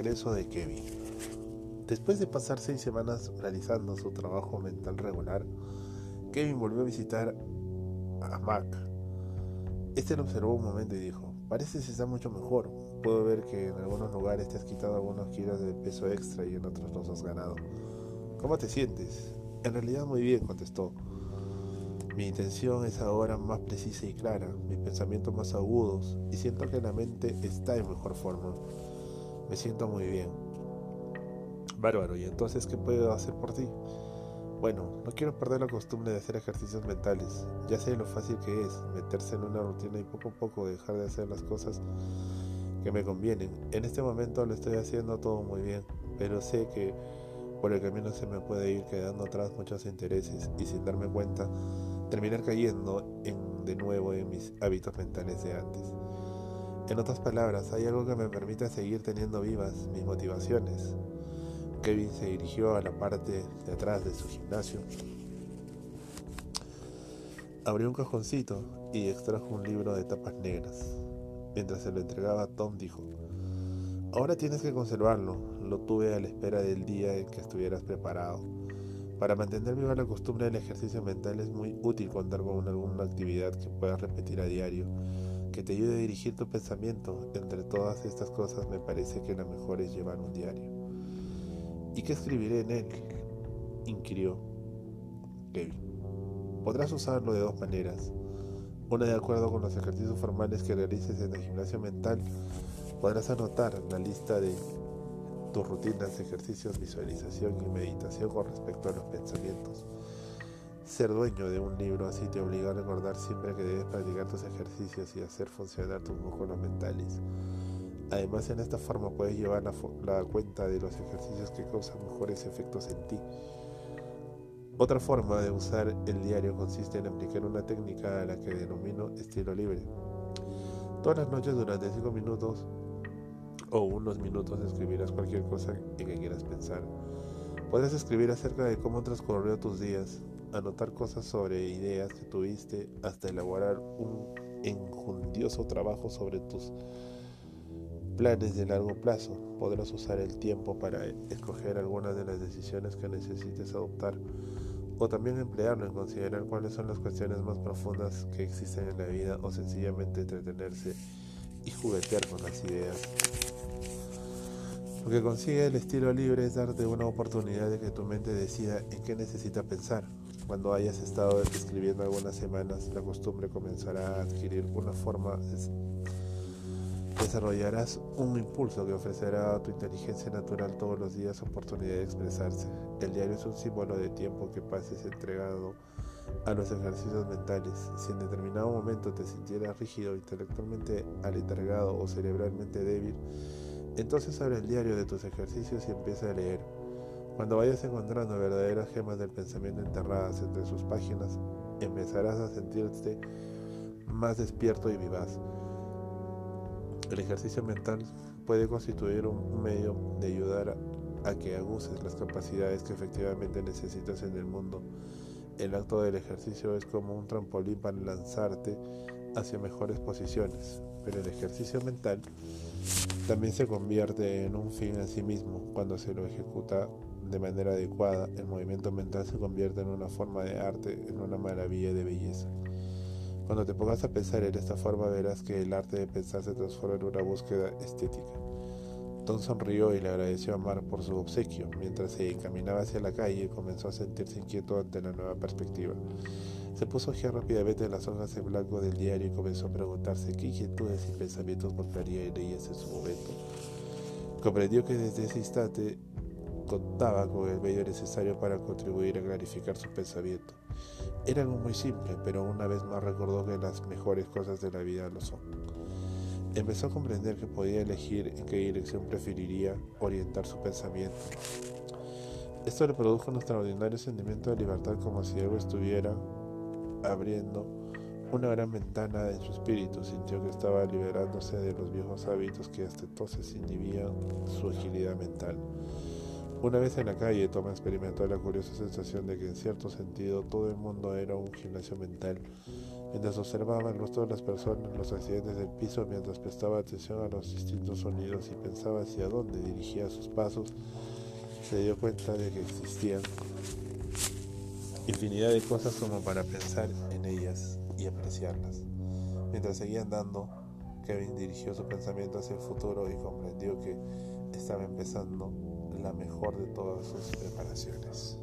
regreso de Kevin. Después de pasar seis semanas realizando su trabajo mental regular, Kevin volvió a visitar a Mac. Este lo observó un momento y dijo, pareces estar mucho mejor. Puedo ver que en algunos lugares te has quitado algunos kilos de peso extra y en otros los has ganado. ¿Cómo te sientes? En realidad muy bien, contestó. Mi intención es ahora más precisa y clara, mis pensamientos más agudos y siento que la mente está en mejor forma. Me siento muy bien. Bárbaro, ¿y entonces qué puedo hacer por ti? Bueno, no quiero perder la costumbre de hacer ejercicios mentales. Ya sé lo fácil que es meterse en una rutina y poco a poco dejar de hacer las cosas que me convienen. En este momento lo estoy haciendo todo muy bien, pero sé que por el camino se me puede ir quedando atrás muchos intereses y sin darme cuenta terminar cayendo en, de nuevo en mis hábitos mentales de antes. En otras palabras, hay algo que me permite seguir teniendo vivas mis motivaciones. Kevin se dirigió a la parte de atrás de su gimnasio, abrió un cajoncito y extrajo un libro de tapas negras. Mientras se lo entregaba, Tom dijo, Ahora tienes que conservarlo, lo tuve a la espera del día en que estuvieras preparado. Para mantener viva la costumbre del ejercicio mental es muy útil contar con alguna actividad que puedas repetir a diario, que te ayude a dirigir tu pensamiento. Entre todas estas cosas me parece que la mejor es llevar un diario. ¿Y qué escribiré en él? inquirió Kevin. Podrás usarlo de dos maneras. Una de acuerdo con los ejercicios formales que realices en el gimnasio mental, podrás anotar la lista de tus rutinas, ejercicios, visualización y meditación con respecto a los pensamientos. Ser dueño de un libro así te obliga a recordar siempre que debes practicar tus ejercicios y hacer funcionar tus músculos mentales. Además, en esta forma puedes llevar la, cuenta de los ejercicios que causan mejores efectos en ti. Otra forma de usar el diario consiste en aplicar una técnica a la que denomino estilo libre. Todas las noches durante 5 minutos o unos minutos escribirás cualquier cosa en que quieras pensar. Puedes escribir acerca de cómo transcurrió tus días, anotar cosas sobre ideas que tuviste, hasta elaborar un enjundioso trabajo sobre tus planes de largo plazo. Podrás usar el tiempo para escoger algunas de las decisiones que necesites adoptar o también emplearlo en considerar cuáles son las cuestiones más profundas que existen en la vida o sencillamente entretenerse y juguetear con las ideas. Lo que consigue el estilo libre es darte una oportunidad de que tu mente decida en qué necesita pensar. Cuando hayas estado escribiendo algunas semanas, la costumbre comenzará a adquirir una forma. Desarrollarás un impulso que ofrecerá a tu inteligencia natural todos los días oportunidad de expresarse. El diario es un símbolo de tiempo que pases entregado a los ejercicios mentales. Si en determinado momento te sintieras rígido, intelectualmente aletargado o cerebralmente débil, entonces abre el diario de tus ejercicios y empieza a leer. Cuando vayas encontrando verdaderas gemas del pensamiento enterradas entre sus páginas, empezarás a sentirte más despierto y vivaz. El ejercicio mental puede constituir un medio de ayudar a que aguces las capacidades que efectivamente necesitas en el mundo. El acto del ejercicio es como un trampolín para lanzarte hacia mejores posiciones, pero el ejercicio mental también se convierte en un fin en sí mismo cuando se lo ejecuta de manera adecuada. El movimiento mental se convierte en una forma de arte, en una maravilla de belleza. Cuando te pongas a pensar en esta forma verás que el arte de pensar se transforma en una búsqueda estética. Tom sonrió y le agradeció a Mark por su obsequio. Mientras se encaminaba hacia la calle, comenzó a sentirse inquieto ante la nueva perspectiva. Se puso a ojear rápidamente las hojas en blanco del diario y comenzó a preguntarse qué inquietudes y pensamientos encontraría en ellas en su momento. Comprendió que desde ese instante contaba con el medio necesario para contribuir a clarificar su pensamiento. Era algo muy simple, pero una vez más recordó que las mejores cosas de la vida lo son. Empezó a comprender que podía elegir en qué dirección preferiría orientar su pensamiento. Esto le produjo un extraordinario sentimiento de libertad como si algo estuviera abriendo una gran ventana en su espíritu. Sintió que estaba liberándose de los viejos hábitos que hasta entonces inhibían su agilidad mental. Una vez en la calle, Toma experimentó la curiosa sensación de que en cierto sentido todo el mundo era un gimnasio mental. Mientras observaba el rostro de las personas, los accidentes del piso, mientras prestaba atención a los distintos sonidos y pensaba hacia dónde dirigía sus pasos, se dio cuenta de que existían infinidad de cosas como para pensar en ellas y apreciarlas. Mientras seguía andando, Kevin dirigió su pensamiento hacia el futuro y comprendió que estaba empezando la mejor de todas sus preparaciones.